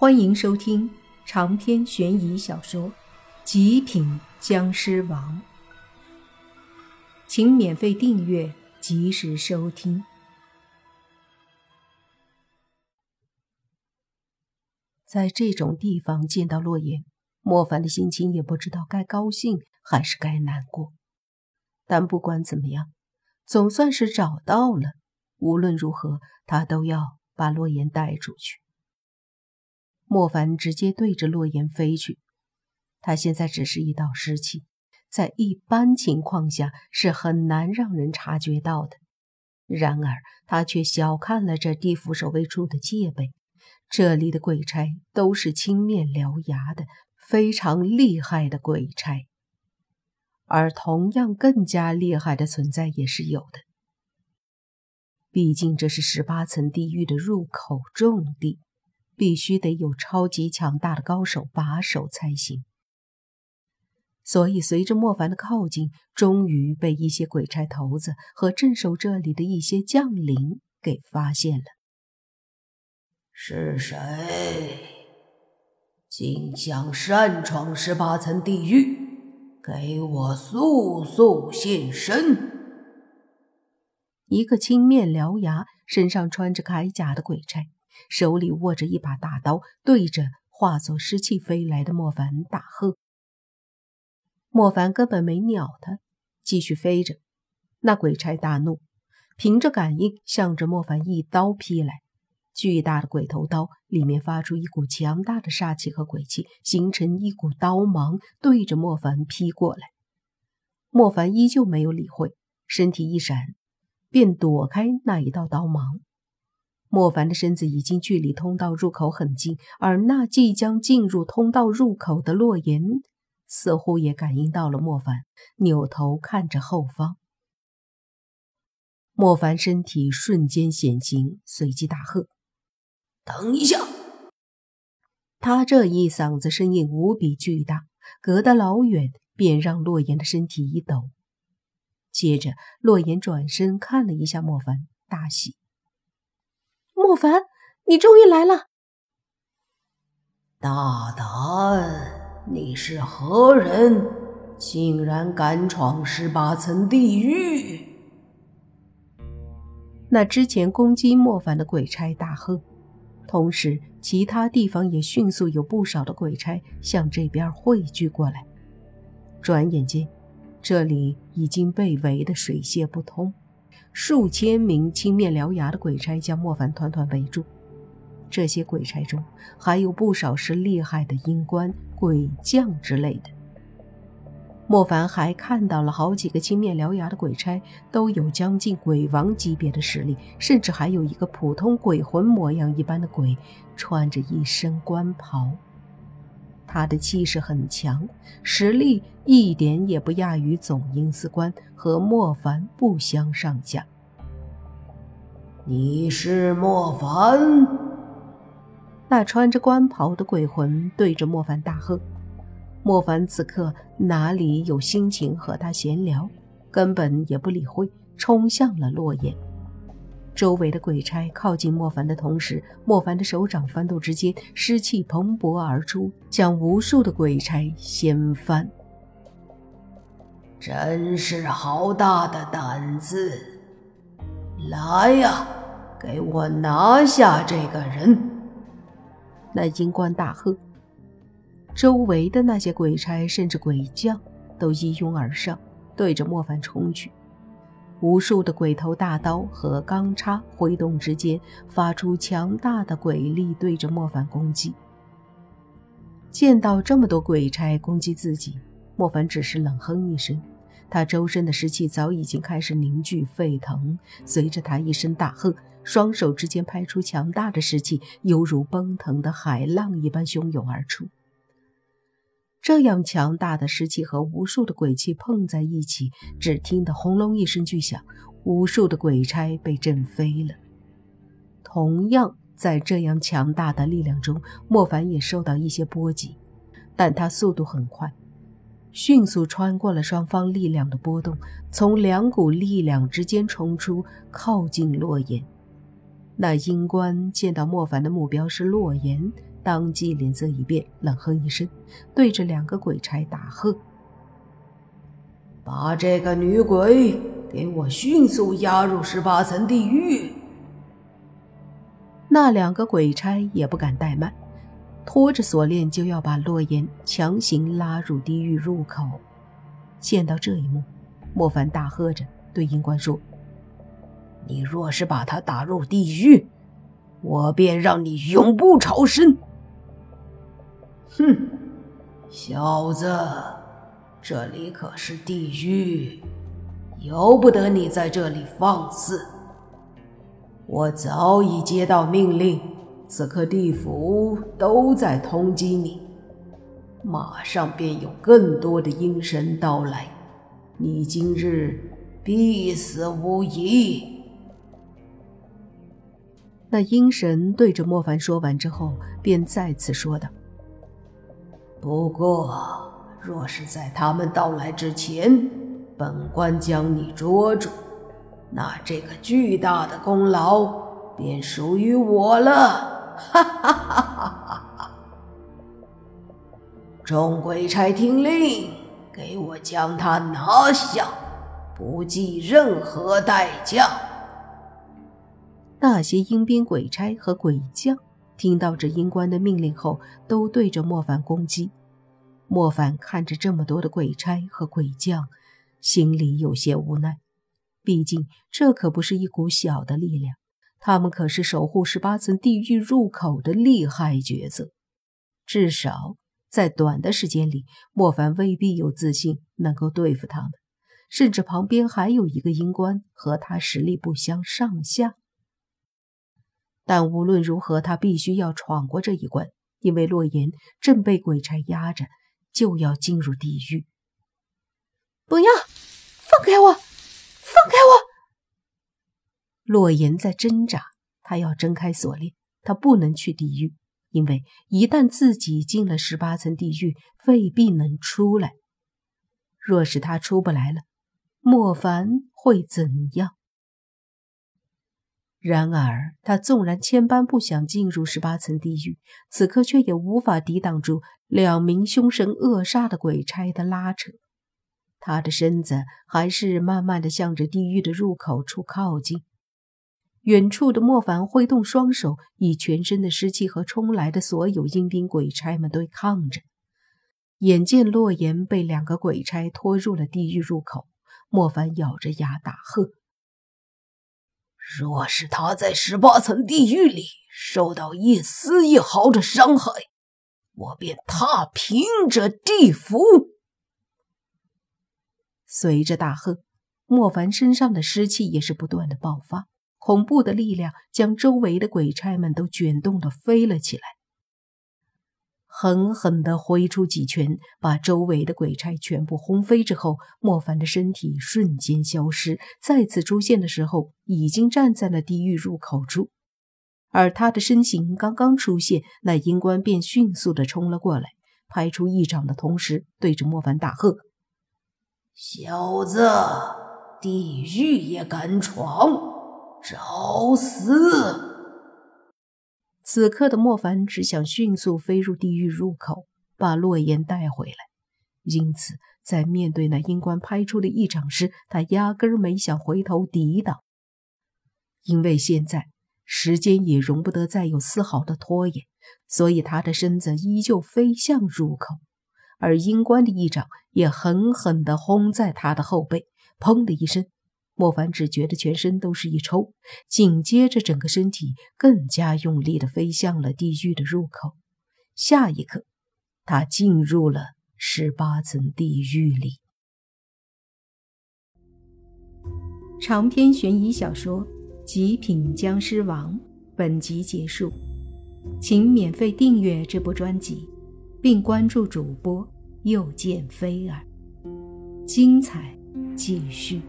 欢迎收听长篇悬疑小说《极品僵尸王》，请免费订阅，及时收听。在这种地方见到洛言，莫凡的心情也不知道该高兴还是该难过。但不管怎么样，总算是找到了。无论如何，他都要把洛言带出去。莫凡直接对着洛言飞去，他现在只是一道湿气，在一般情况下是很难让人察觉到的。然而他却小看了这地府守卫处的戒备，这里的鬼差都是青面獠牙的，非常厉害的鬼差。而同样更加厉害的存在也是有的，毕竟这是十八层地狱的入口重地。必须得有超级强大的高手把守才行。所以，随着莫凡的靠近，终于被一些鬼差头子和镇守这里的一些将领给发现了。是谁竟想擅闯十八层地狱？给我速速现身！一个青面獠牙、身上穿着铠甲的鬼差。手里握着一把大刀，对着化作湿气飞来的莫凡大喝。莫凡根本没鸟他，继续飞着。那鬼差大怒，凭着感应向着莫凡一刀劈来。巨大的鬼头刀里面发出一股强大的煞气和鬼气，形成一股刀芒，对着莫凡劈过来。莫凡依旧没有理会，身体一闪，便躲开那一道刀芒。莫凡的身子已经距离通道入口很近，而那即将进入通道入口的洛言似乎也感应到了莫凡，扭头看着后方。莫凡身体瞬间显形，随即大喝：“等一下！”他这一嗓子声音无比巨大，隔得老远便让洛言的身体一抖。接着，洛言转身看了一下莫凡，大喜。莫凡，你终于来了！大胆！你是何人？竟然敢闯十八层地狱！那之前攻击莫凡的鬼差大喝，同时其他地方也迅速有不少的鬼差向这边汇聚过来。转眼间，这里已经被围得水泄不通。数千名青面獠牙的鬼差将莫凡团团围住，这些鬼差中还有不少是厉害的阴官、鬼将之类的。莫凡还看到了好几个青面獠牙的鬼差，都有将近鬼王级别的实力，甚至还有一个普通鬼魂模样一般的鬼，穿着一身官袍。他的气势很强，实力一点也不亚于总阴司官，和莫凡不相上下。你是莫凡？那穿着官袍的鬼魂对着莫凡大喝。莫凡此刻哪里有心情和他闲聊，根本也不理会，冲向了洛言。周围的鬼差靠近莫凡的同时，莫凡的手掌翻动之间，尸气蓬勃而出，将无数的鬼差掀翻。真是好大的胆子！来呀，给我拿下这个人！那阴官大喝，周围的那些鬼差甚至鬼将都一拥而上，对着莫凡冲去。无数的鬼头大刀和钢叉挥动之间，发出强大的鬼力，对着莫凡攻击。见到这么多鬼差攻击自己，莫凡只是冷哼一声，他周身的湿气早已经开始凝聚沸腾。随着他一声大喝，双手之间拍出强大的湿气，犹如奔腾的海浪一般汹涌而出。这样强大的湿气和无数的鬼气碰在一起，只听得轰隆一声巨响，无数的鬼差被震飞了。同样在这样强大的力量中，莫凡也受到一些波及，但他速度很快，迅速穿过了双方力量的波动，从两股力量之间冲出，靠近洛言。那阴官见到莫凡的目标是洛言。当即脸色一变，冷哼一声，对着两个鬼差大喝：“把这个女鬼给我迅速押入十八层地狱！”那两个鬼差也不敢怠慢，拖着锁链就要把洛言强行拉入地狱入口。见到这一幕，莫凡大喝着对阴官说：“你若是把他打入地狱，我便让你永不超生！”哼，小子，这里可是地狱，由不得你在这里放肆。我早已接到命令，此刻地府都在通缉你。马上便有更多的阴神到来，你今日必死无疑。那阴神对着莫凡说完之后，便再次说道：“不过，若是在他们到来之前，本官将你捉住，那这个巨大的功劳便属于我了。”哈哈哈哈哈！众鬼差听令，给我将他拿下，不计任何代价。那些阴兵鬼差和鬼将听到这阴官的命令后，都对着莫凡攻击。莫凡看着这么多的鬼差和鬼将，心里有些无奈。毕竟这可不是一股小的力量，他们可是守护十八层地狱入口的厉害角色，至少。在短的时间里，莫凡未必有自信能够对付他们，甚至旁边还有一个阴官和他实力不相上下。但无论如何，他必须要闯过这一关，因为洛言正被鬼差压着，就要进入地狱。不要，放开我，放开我！洛言在挣扎，他要挣开锁链，他不能去地狱。因为一旦自己进了十八层地狱，未必能出来。若是他出不来了，莫凡会怎样？然而，他纵然千般不想进入十八层地狱，此刻却也无法抵挡住两名凶神恶煞的鬼差的拉扯。他的身子还是慢慢的向着地狱的入口处靠近。远处的莫凡挥动双手，以全身的湿气和冲来的所有阴兵鬼差们对抗着。眼见洛言被两个鬼差拖入了地狱入口，莫凡咬着牙大喝：“若是他在十八层地狱里受到一丝一毫的伤害，我便踏平这地府！”随着大喝，莫凡身上的湿气也是不断的爆发。恐怖的力量将周围的鬼差们都卷动的飞了起来，狠狠的挥出几拳，把周围的鬼差全部轰飞之后，莫凡的身体瞬间消失，再次出现的时候，已经站在了地狱入口处。而他的身形刚刚出现，那阴官便迅速的冲了过来，拍出一掌的同时，对着莫凡大喝：“小子，地狱也敢闯！”找死！此刻的莫凡只想迅速飞入地狱入口，把洛言带回来。因此，在面对那阴官拍出的一掌时，他压根儿没想回头抵挡。因为现在时间也容不得再有丝毫的拖延，所以他的身子依旧飞向入口，而阴官的一掌也狠狠地轰在他的后背，砰的一声。莫凡只觉得全身都是一抽，紧接着整个身体更加用力地飞向了地狱的入口。下一刻，他进入了十八层地狱里。长篇悬疑小说《极品僵尸王》本集结束，请免费订阅这部专辑，并关注主播又见菲儿，精彩继续。